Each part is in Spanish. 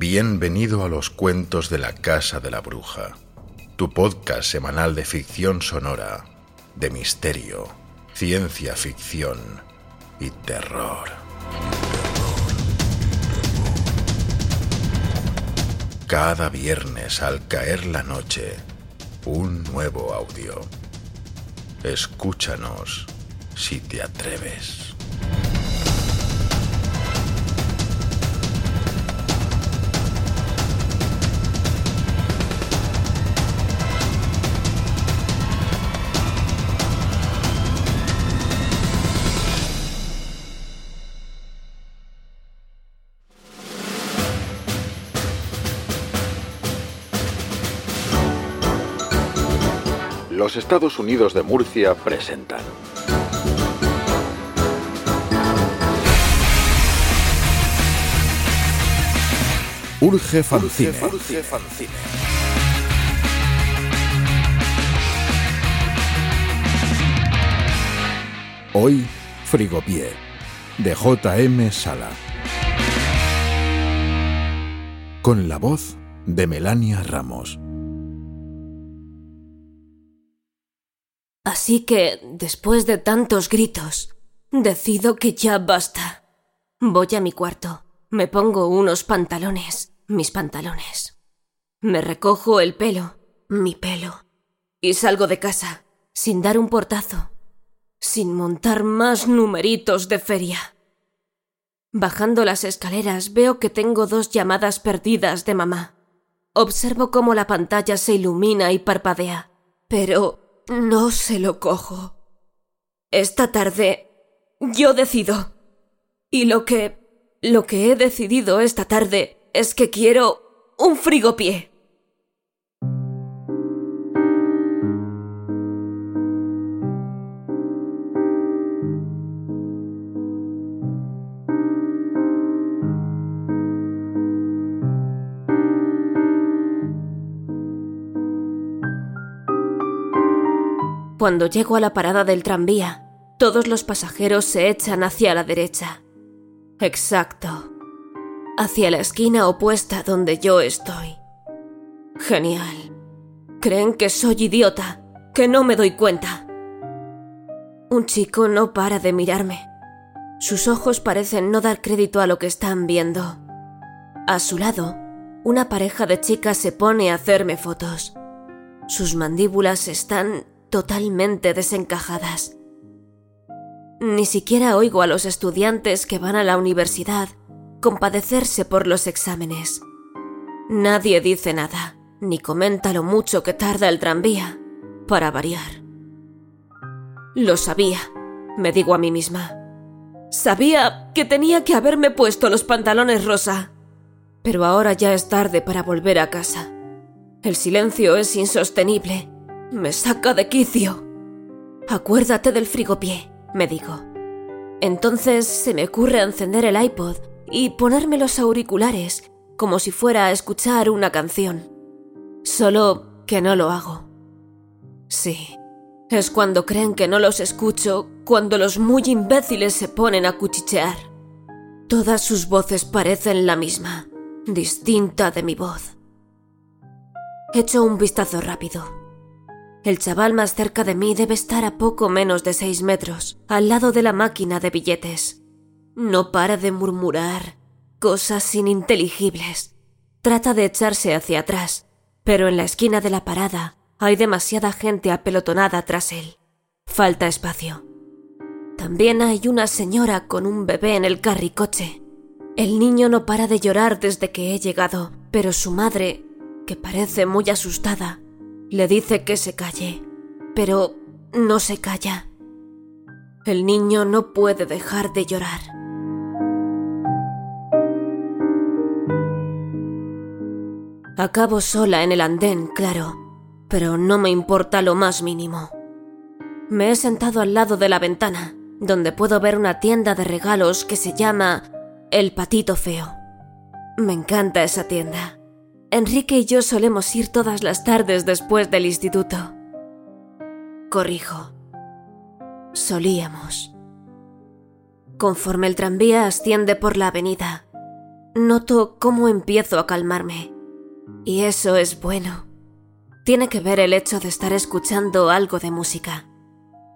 Bienvenido a los cuentos de la Casa de la Bruja, tu podcast semanal de ficción sonora, de misterio, ciencia ficción y terror. Cada viernes al caer la noche, un nuevo audio. Escúchanos si te atreves. Los Estados Unidos de Murcia presentan. Urge Fancine. Hoy, Frigopié, de J.M. Sala. Con la voz de Melania Ramos. Así que, después de tantos gritos, decido que ya basta. Voy a mi cuarto, me pongo unos pantalones, mis pantalones. Me recojo el pelo, mi pelo, y salgo de casa, sin dar un portazo, sin montar más numeritos de feria. Bajando las escaleras veo que tengo dos llamadas perdidas de mamá. Observo cómo la pantalla se ilumina y parpadea, pero no se lo cojo. Esta tarde yo decido. Y lo que... lo que he decidido esta tarde es que quiero un frigopié. Cuando llego a la parada del tranvía, todos los pasajeros se echan hacia la derecha. Exacto. Hacia la esquina opuesta donde yo estoy. Genial. Creen que soy idiota, que no me doy cuenta. Un chico no para de mirarme. Sus ojos parecen no dar crédito a lo que están viendo. A su lado, una pareja de chicas se pone a hacerme fotos. Sus mandíbulas están totalmente desencajadas. Ni siquiera oigo a los estudiantes que van a la universidad compadecerse por los exámenes. Nadie dice nada, ni comenta lo mucho que tarda el tranvía, para variar. Lo sabía, me digo a mí misma. Sabía que tenía que haberme puesto los pantalones rosa, pero ahora ya es tarde para volver a casa. El silencio es insostenible me saca de quicio. Acuérdate del frigopié, me digo. Entonces se me ocurre encender el iPod y ponerme los auriculares como si fuera a escuchar una canción. Solo que no lo hago. Sí, es cuando creen que no los escucho, cuando los muy imbéciles se ponen a cuchichear. Todas sus voces parecen la misma, distinta de mi voz. Echo un vistazo rápido. El chaval más cerca de mí debe estar a poco menos de seis metros, al lado de la máquina de billetes. No para de murmurar cosas ininteligibles. Trata de echarse hacia atrás, pero en la esquina de la parada hay demasiada gente apelotonada tras él. Falta espacio. También hay una señora con un bebé en el carricoche. El niño no para de llorar desde que he llegado, pero su madre, que parece muy asustada, le dice que se calle, pero no se calla. El niño no puede dejar de llorar. Acabo sola en el andén, claro, pero no me importa lo más mínimo. Me he sentado al lado de la ventana, donde puedo ver una tienda de regalos que se llama El Patito Feo. Me encanta esa tienda. Enrique y yo solemos ir todas las tardes después del instituto. Corrijo. Solíamos. Conforme el tranvía asciende por la avenida, noto cómo empiezo a calmarme. Y eso es bueno. Tiene que ver el hecho de estar escuchando algo de música.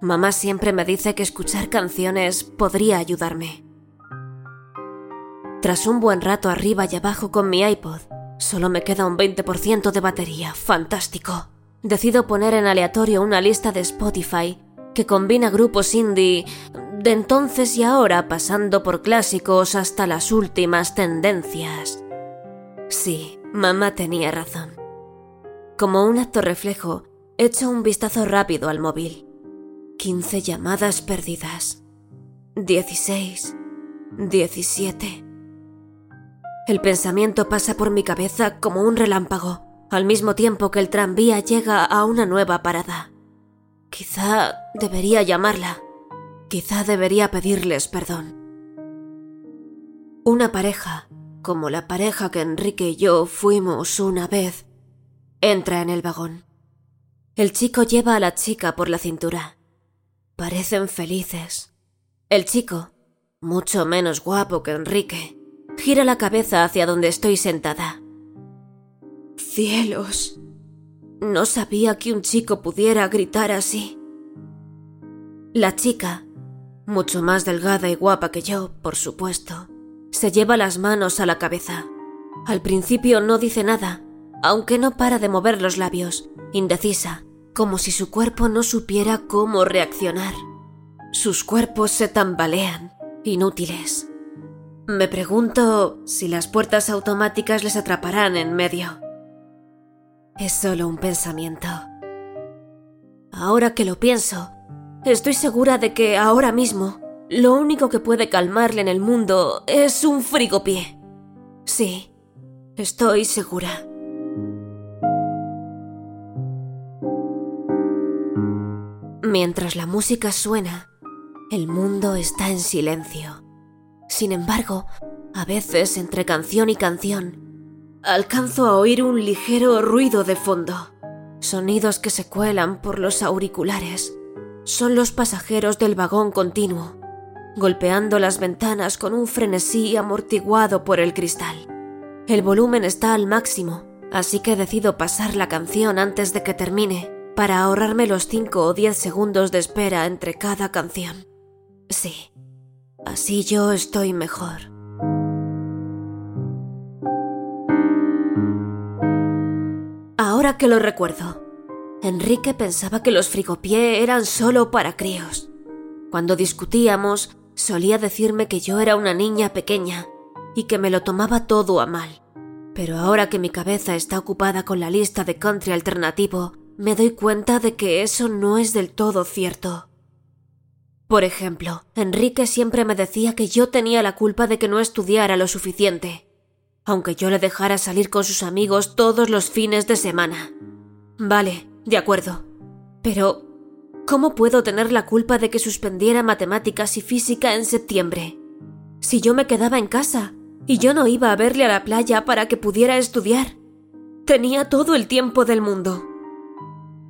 Mamá siempre me dice que escuchar canciones podría ayudarme. Tras un buen rato arriba y abajo con mi iPod, solo me queda un 20% de batería. Fantástico. Decido poner en aleatorio una lista de Spotify que combina grupos indie de entonces y ahora pasando por clásicos hasta las últimas tendencias. Sí, mamá tenía razón. Como un acto reflejo, echo un vistazo rápido al móvil. 15 llamadas perdidas. 16. 17. El pensamiento pasa por mi cabeza como un relámpago, al mismo tiempo que el tranvía llega a una nueva parada. Quizá debería llamarla. Quizá debería pedirles perdón. Una pareja, como la pareja que Enrique y yo fuimos una vez, entra en el vagón. El chico lleva a la chica por la cintura. Parecen felices. El chico, mucho menos guapo que Enrique, gira la cabeza hacia donde estoy sentada. Cielos. No sabía que un chico pudiera gritar así. La chica, mucho más delgada y guapa que yo, por supuesto, se lleva las manos a la cabeza. Al principio no dice nada, aunque no para de mover los labios, indecisa, como si su cuerpo no supiera cómo reaccionar. Sus cuerpos se tambalean, inútiles. Me pregunto si las puertas automáticas les atraparán en medio. Es solo un pensamiento. Ahora que lo pienso, Estoy segura de que ahora mismo lo único que puede calmarle en el mundo es un frigopié. Sí, estoy segura. Mientras la música suena, el mundo está en silencio. Sin embargo, a veces entre canción y canción, alcanzo a oír un ligero ruido de fondo, sonidos que se cuelan por los auriculares son los pasajeros del vagón continuo, golpeando las ventanas con un frenesí amortiguado por el cristal. El volumen está al máximo, así que decido pasar la canción antes de que termine, para ahorrarme los 5 o 10 segundos de espera entre cada canción. Sí, así yo estoy mejor. Ahora que lo recuerdo, Enrique pensaba que los frigopié eran solo para críos. Cuando discutíamos, solía decirme que yo era una niña pequeña y que me lo tomaba todo a mal. Pero ahora que mi cabeza está ocupada con la lista de country alternativo, me doy cuenta de que eso no es del todo cierto. Por ejemplo, Enrique siempre me decía que yo tenía la culpa de que no estudiara lo suficiente, aunque yo le dejara salir con sus amigos todos los fines de semana. Vale, de acuerdo. Pero, ¿cómo puedo tener la culpa de que suspendiera matemáticas y física en septiembre? Si yo me quedaba en casa y yo no iba a verle a la playa para que pudiera estudiar. Tenía todo el tiempo del mundo.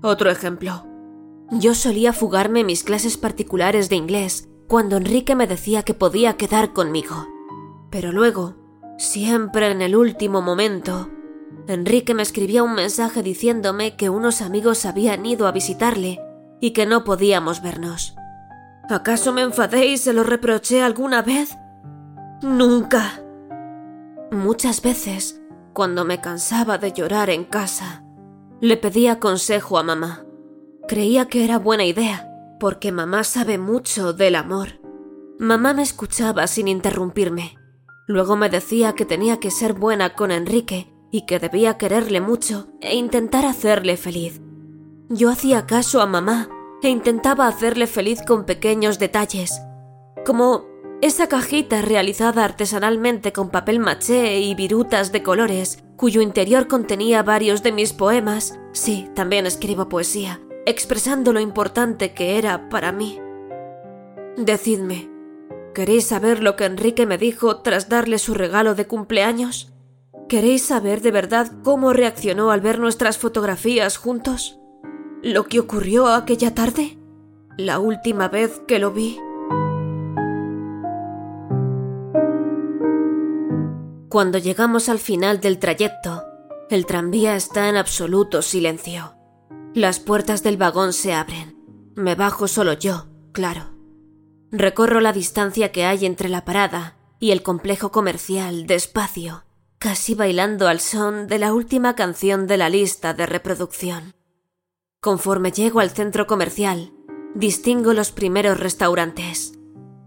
Otro ejemplo. Yo solía fugarme mis clases particulares de inglés cuando Enrique me decía que podía quedar conmigo. Pero luego, siempre en el último momento, Enrique me escribía un mensaje diciéndome que unos amigos habían ido a visitarle y que no podíamos vernos. ¿Acaso me enfadé y se lo reproché alguna vez? Nunca. Muchas veces, cuando me cansaba de llorar en casa, le pedía consejo a mamá. Creía que era buena idea, porque mamá sabe mucho del amor. Mamá me escuchaba sin interrumpirme. Luego me decía que tenía que ser buena con Enrique y que debía quererle mucho e intentar hacerle feliz. Yo hacía caso a mamá e intentaba hacerle feliz con pequeños detalles, como Esa cajita realizada artesanalmente con papel maché y virutas de colores, cuyo interior contenía varios de mis poemas, sí, también escribo poesía, expresando lo importante que era para mí. Decidme, ¿queréis saber lo que Enrique me dijo tras darle su regalo de cumpleaños? ¿Queréis saber de verdad cómo reaccionó al ver nuestras fotografías juntos? ¿Lo que ocurrió aquella tarde? La última vez que lo vi. Cuando llegamos al final del trayecto, el tranvía está en absoluto silencio. Las puertas del vagón se abren. Me bajo solo yo, claro. Recorro la distancia que hay entre la parada y el complejo comercial despacio, casi bailando al son de la última canción de la lista de reproducción. Conforme llego al centro comercial, distingo los primeros restaurantes.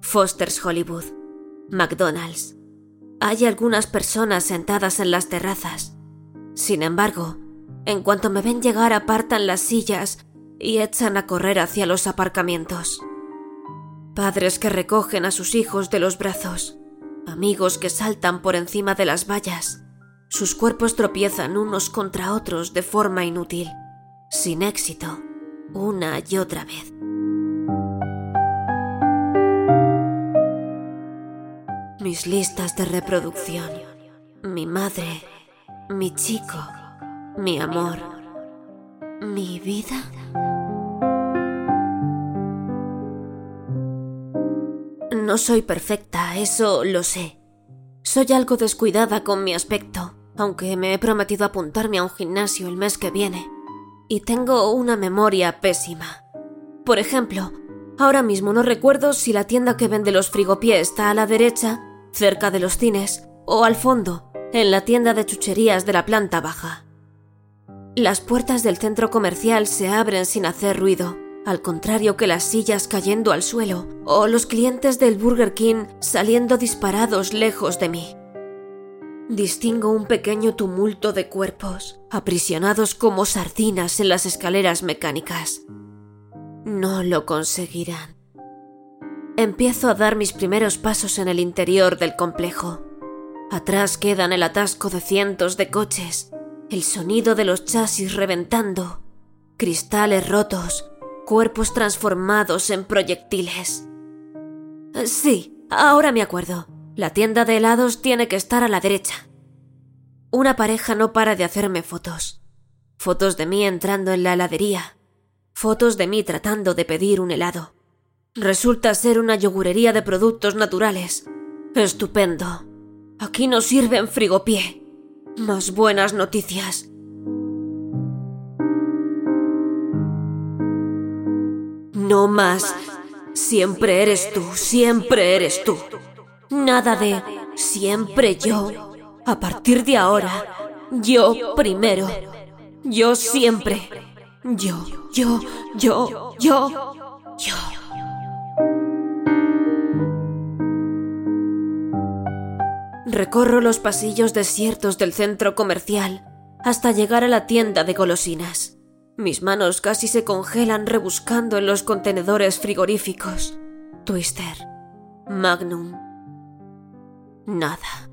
Foster's Hollywood, McDonald's. Hay algunas personas sentadas en las terrazas. Sin embargo, en cuanto me ven llegar apartan las sillas y echan a correr hacia los aparcamientos. Padres que recogen a sus hijos de los brazos, amigos que saltan por encima de las vallas. Sus cuerpos tropiezan unos contra otros de forma inútil sin éxito, una y otra vez. Mis listas de reproducción, mi madre, mi chico, mi amor, mi vida. No soy perfecta, eso lo sé. Soy algo descuidada con mi aspecto, aunque me he prometido apuntarme a un gimnasio el mes que viene y tengo una memoria pésima. Por ejemplo, ahora mismo no recuerdo si la tienda que vende los frigopiés está a la derecha, cerca de los cines, o al fondo, en la tienda de chucherías de la planta baja. Las puertas del centro comercial se abren sin hacer ruido, al contrario que las sillas cayendo al suelo o los clientes del Burger King saliendo disparados lejos de mí. Distingo un pequeño tumulto de cuerpos, aprisionados como sardinas en las escaleras mecánicas. No lo conseguirán. Empiezo a dar mis primeros pasos en el interior del complejo. Atrás quedan el atasco de cientos de coches, el sonido de los chasis reventando, cristales rotos, cuerpos transformados en proyectiles. Sí, ahora me acuerdo. La tienda de helados tiene que estar a la derecha. Una pareja no para de hacerme fotos. Fotos de mí entrando en la heladería. Fotos de mí tratando de pedir un helado. Resulta ser una yogurería de productos naturales. Estupendo. Aquí nos sirven frigopié. Más buenas noticias. No más. Siempre eres tú, siempre eres tú. Nada de siempre yo. A partir de ahora, yo primero. Yo siempre. Yo, yo, yo, yo, yo. Recorro los pasillos desiertos del centro comercial hasta llegar a la tienda de golosinas. Mis manos casi se congelan rebuscando en los contenedores frigoríficos. Twister, Magnum, Nada.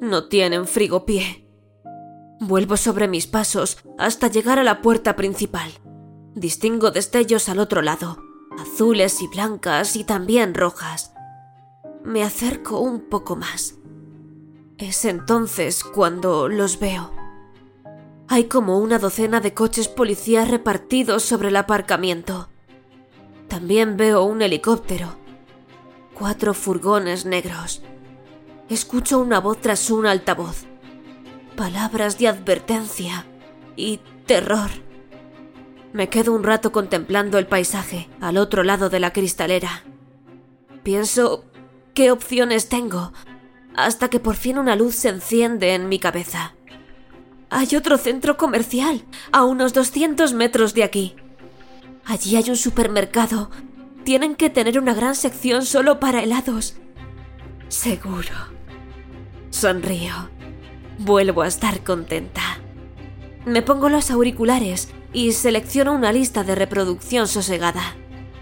No tienen frigopié. Vuelvo sobre mis pasos hasta llegar a la puerta principal. Distingo destellos al otro lado, azules y blancas y también rojas. Me acerco un poco más. Es entonces cuando los veo. Hay como una docena de coches policías repartidos sobre el aparcamiento. También veo un helicóptero, cuatro furgones negros, escucho una voz tras un altavoz. Palabras de advertencia y terror. Me quedo un rato contemplando el paisaje al otro lado de la cristalera. Pienso qué opciones tengo hasta que por fin una luz se enciende en mi cabeza. Hay otro centro comercial a unos 200 metros de aquí. Allí hay un supermercado. Tienen que tener una gran sección solo para helados. Seguro. Sonrío. Vuelvo a estar contenta. Me pongo los auriculares y selecciono una lista de reproducción sosegada.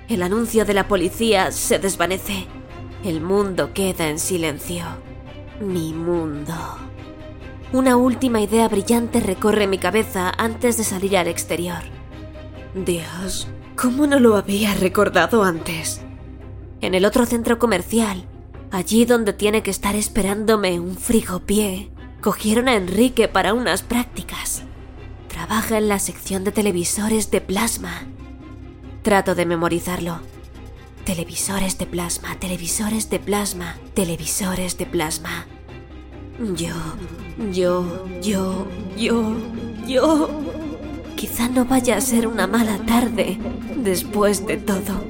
El anuncio de la policía se desvanece. El mundo queda en silencio. Mi mundo. Una última idea brillante recorre mi cabeza antes de salir al exterior. Dios, ¿cómo no lo había recordado antes? En el otro centro comercial, allí donde tiene que estar esperándome un frigopié, cogieron a Enrique para unas prácticas. Trabaja en la sección de televisores de plasma. Trato de memorizarlo. Televisores de plasma, televisores de plasma, televisores de plasma. Yo, yo, yo, yo, yo. Quizá no vaya a ser una mala tarde después de todo.